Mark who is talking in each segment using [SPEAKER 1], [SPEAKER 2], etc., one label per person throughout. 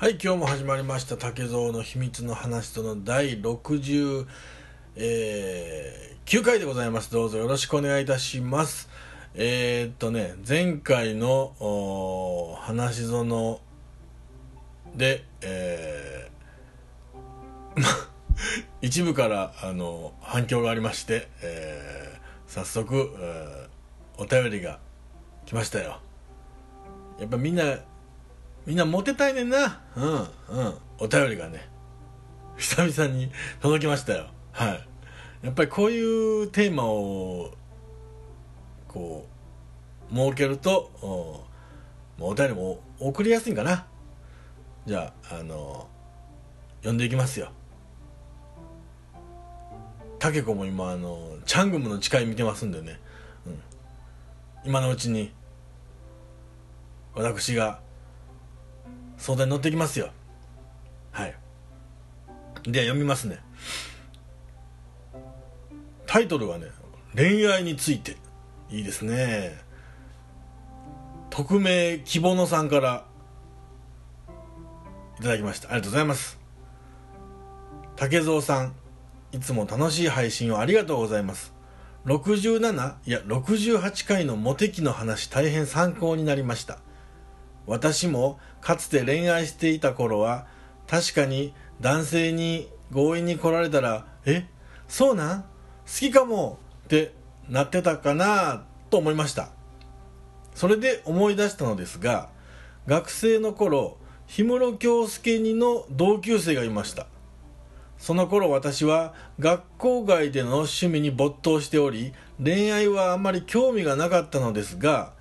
[SPEAKER 1] はい今日も始まりました竹蔵の秘密の話との第69、えー、回でございます。どうぞよろしくお願いいたします。えー、っとね前回の話ぞのでえー、一部からあの反響がありまして、えー、早速、えー、お便りが来ましたよ。やっぱみんなみんなモテたいねんな。うんうん。お便りがね久々に届きましたよ。はい。やっぱりこういうテーマをこう設けるとお便りも送りやすいんかな。じゃああの読んでいきますよ。タケコも今あのチャングムの誓い見てますんでね、うん、今のうちに私が相談に乗ってきますよ。はい。では読みますね。タイトルはね恋愛について。いいですね。匿名希望のさんからいただきました。ありがとうございます。竹蔵さんいつも楽しい配信をありがとうございます。67いや68回のモテ期の話大変参考になりました。私もかつて恋愛していた頃は確かに男性に強引に来られたらえそうなん？好きかも？ってなってたかなと思いました。それで思い出したのですが学生の頃氷室京介にの同級生がいました。その頃私は学校外での趣味に没頭しており恋愛はあまり興味がなかったのですが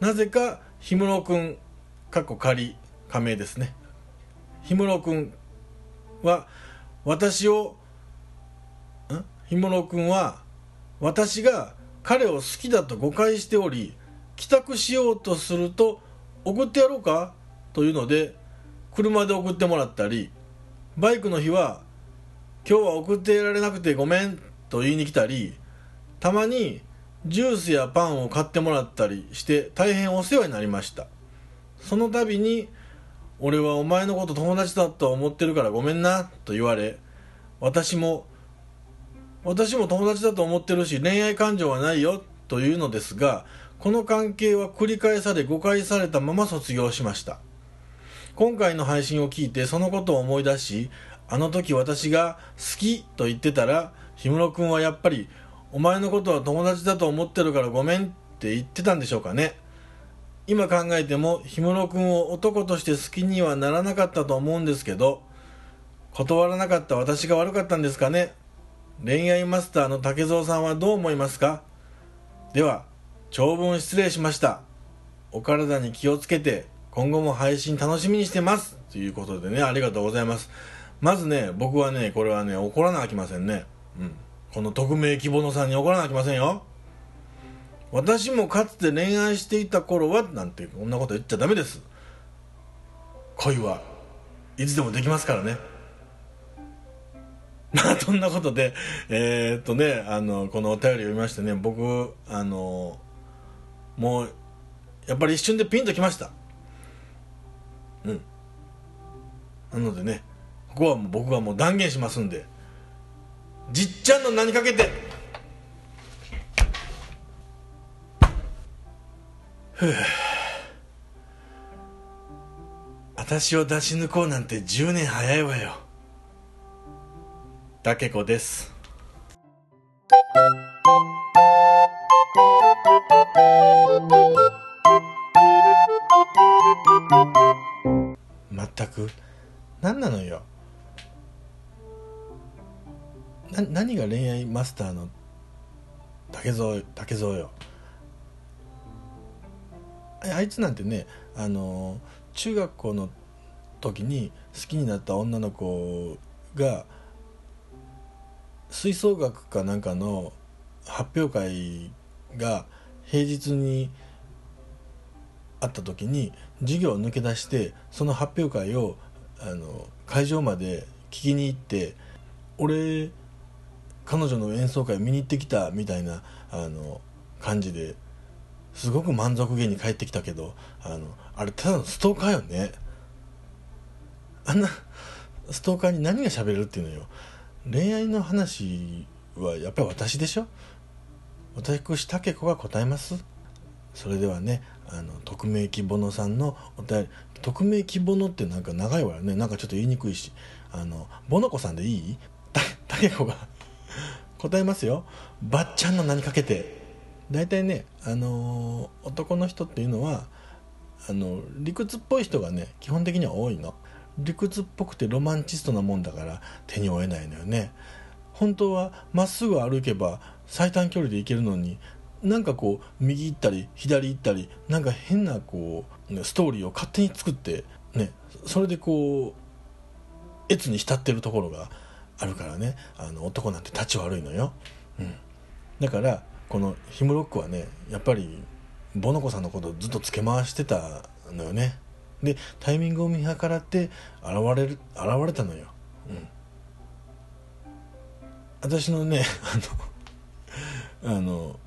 [SPEAKER 1] なぜか氷室君かっこ仮仮名ですね。氷室君は私をん氷室君は私が彼を好きだと誤解しており帰宅しようとすると送ってやろうかというので車で送ってもらったりバイクの日は今日は送ってやられなくてごめんと言いに来たりたまにジュースやパンを買ってもらったりして大変お世話になりました。その度に「俺はお前のこと友達だと思ってるからごめんな」と言われ私も私も友達だと思ってるし恋愛感情はないよというのですがこの関係は繰り返され誤解されたまま卒業しました。今回の配信を聞いてそのことを思い出しあの時私が好きと言ってたら氷室君はやっぱりお前のことは友達だと思ってるからごめんって言ってたんでしょうかね。今考えても氷室君を男として好きにはならなかったと思うんですけど断らなかった私が悪かったんですかね？恋愛マスターの竹蔵さんはどう思いますか？では長文失礼しました。お体に気をつけて今後も配信楽しみにしてます。ということでねありがとうございます。まずね僕はねこれはね怒らなきませんね。うん。この匿名希望のさんに怒らなきませんよ。私もかつて恋愛していた頃はなんてこんなこと言っちゃダメです。恋はいつでもできますからね。まあそんなことでえー、っとねあのこのお便りを読みましてね僕あのもうやっぱり一瞬でピンときました。うん。なのでねここはもう僕はもう断言しますんでじっちゃんの名にかけてふ う私を出し抜こうなんて10年早いわよ。だけこです。まったく何なのよ。な何が恋愛マスターの竹蔵竹蔵よ。あいつなんてねあの中学校の時に好きになった女の子が吹奏楽かなんかの発表会が平日にあった時に授業を抜け出してその発表会をあの会場まで聞きに行って俺彼女の演奏会見に行ってきたみたいなあの感じですごく満足げに帰ってきたけどあのあれただのストーカーよね。あんなストーカーに何が喋れるっていうのよ。恋愛の話はやっぱり私でしょ？私竹子が答えます？それではねあの匿名希望のさんのお便り。匿名希望のってなんか長いわよね。なんかちょっと言いにくいし。あのボノコさんでいい？た竹子が答えますよ。ばっちゃんの名にかけて。大体ねあのー男の人っていうのはあの理屈っぽい人がね基本的には多いの。理屈っぽくてロマンチストなもんだから手に負えないのよね。本当はまっすぐ歩けば最短距離で行けるのになんかこう右行ったり左行ったりなんか変なこうストーリーを勝手に作ってねそれでこう越に浸ってるところがあるからね。あの男なんて立ち悪いのよ、うん、だからこのヒムロックはねやっぱりボノコさんのことをずっとつけ回してたのよね。でタイミングを見計らって現れる現れたのよ、うん、私のね あのあの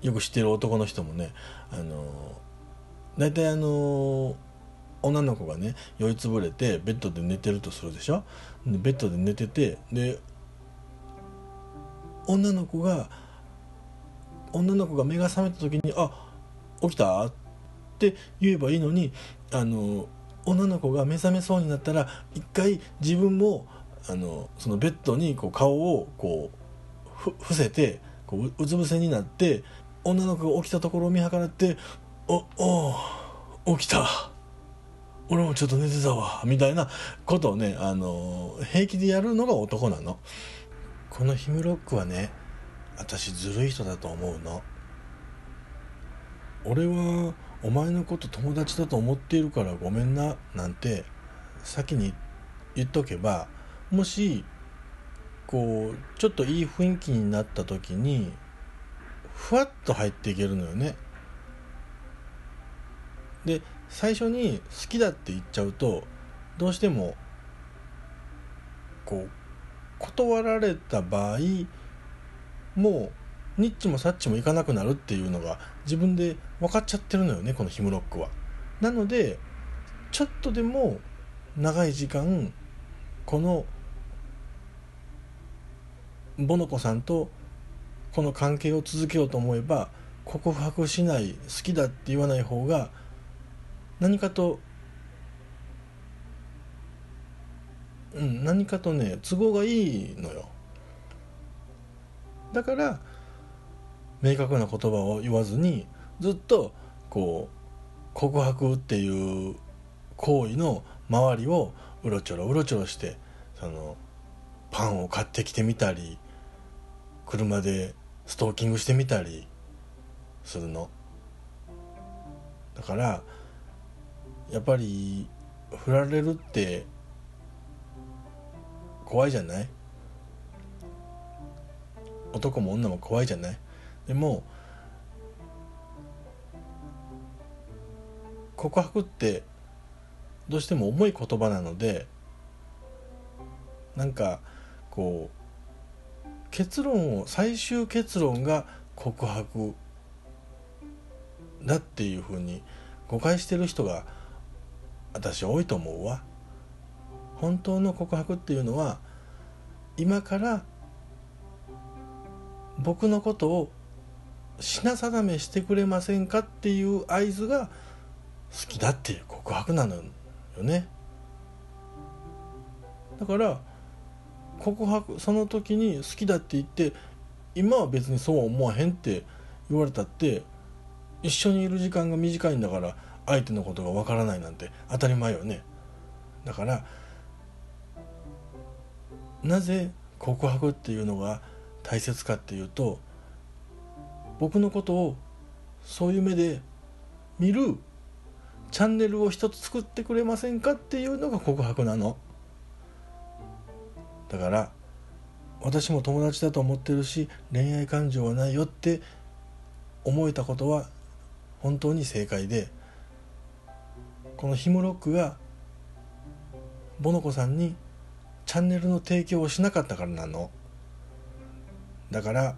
[SPEAKER 1] よく知ってる男の人もねあの大体あの女の子がね酔いつぶれてベッドで寝てるとするでしょ？でベッドで寝ててで女の子が女の子が目が覚めた時に「あ起きた?」って言えばいいのにあの女の子が目覚めそうになったら一回自分もあのそのベッドにこう顔をこう伏せてこううつ伏せになって女の子が起きたところを見計らって「おお起きた俺もちょっと寝てたわ」みたいなことをねあの平気でやるのが男なの。このヒムロックはね私ずるい人だと思うの。俺はお前のこと友達だと思っているからごめんななんて先に言っとけばもしこうちょっといい雰囲気になった時にふわっと入っていけるのよねで最初に好きだって言っちゃうとどうしてもこう断られた場合もうニッチもサッチもいかなくなるっていうのが自分で分かっちゃってるのよねこのヒムロックは。なのでちょっとでも長い時間このボノコさんとこの関係を続けようと思えば告白しない好きだって言わない方が何かとうん何かとね都合がいいのよだから明確な言葉を言わずにずっとこう告白っていう行為の周りをうろちょろうろちょろしてそのパンを買ってきてみたり車でストーキングしてみたりするの。だからやっぱり振られるって怖いじゃない？男も女も怖いじゃない？でも告白ってどうしても重い言葉なのでなんかこう結論を最終結論が告白だっていうふうに誤解してる人が私多いと思うわ。本当の告白っていうのは今から僕のことを品定めしてくれませんかっていう合図が好きだっていう告白なのよね。だから告白その時に好きだって言って今は別にそうは思わへんって言われたって一緒にいる時間が短いんだから相手のことがわからないなんて当たり前よね。だからなぜ告白っていうのが大切かっていうと僕のことをそういう目で見るチャンネルを一つ作ってくれませんかっていうのが告白なの。だから私も友達だと思ってるし恋愛感情はないよって思えたことは本当に正解でこのヒムロックがボノコさんにチャンネルの提供をしなかったからなの。だから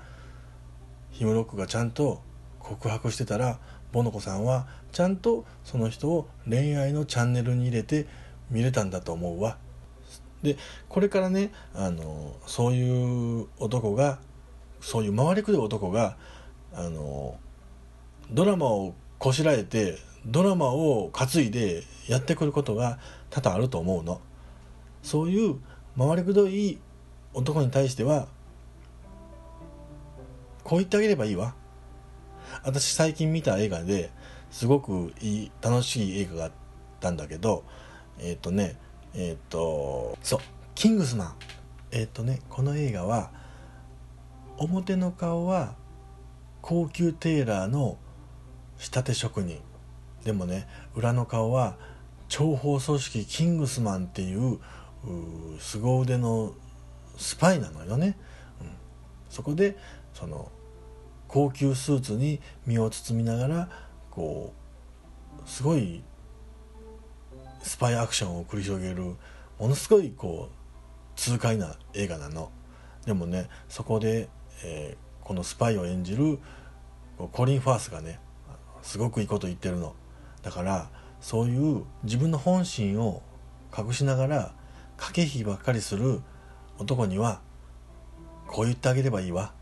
[SPEAKER 1] ヒムロックがちゃんと告白してたらボノコさんはちゃんとその人を恋愛のチャンネルに入れて見れたんだと思うわ。でこれからねあのそういう男がそういう回りくどい男があのドラマをこしらえてドラマを担いでやってくることが多々あると思うの。そういう回りくどい男に対してはこう言ってあげればいいわ。私最近見た映画ですごくいい楽しい映画があったんだけどえっ、ー、とねえっ、ー、とそう「キングスマン」えっ、ー、とねこの映画は表の顔は高級テーラーの仕立て職人。でもね裏の顔は諜報組織キングスマンっていう凄腕のスパイなのよね、うん、そこでその高級スーツに身を包みながらこうすごいスパイアクションを繰り広げるものすごいこう痛快な映画なの。でもねそこで、えー、このスパイを演じるコリン・ファースがねすごくいいこと言ってるの。だからそういう自分の本心を隠しながら駆け引きばっかりする男にはこう言ってあげればいいわ。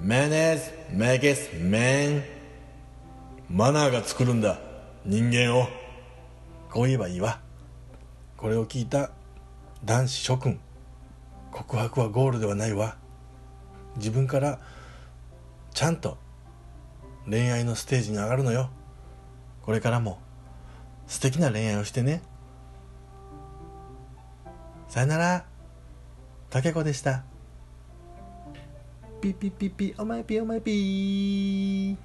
[SPEAKER 1] Manners makes man マナーが作るんだ人間をこう言えばいいわこれを聞いた男子諸君告白はゴールではないわ自分からちゃんと恋愛のステージに上がるのよこれからも素敵な恋愛をしてねさよなら竹子でしたピピピピお前ピお前ピ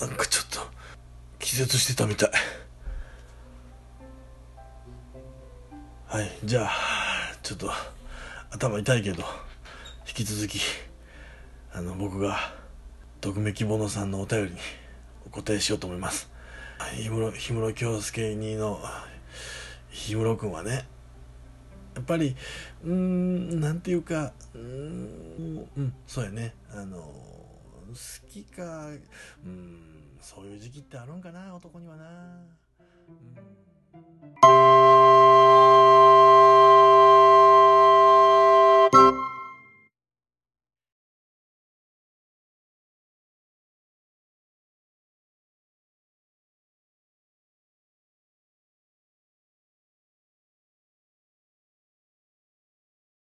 [SPEAKER 1] なんかちょっと気絶してたみたい。はいじゃあちょっと頭痛いけど引き続き。あの僕が匿名希望のさんのお便りにお答えしようと思います。氷室氷室京介にの氷室君はねやっぱりうんなんていうかうんうんそうやね。あの好きかうんそういう時期ってあるんかな男にはな。うん。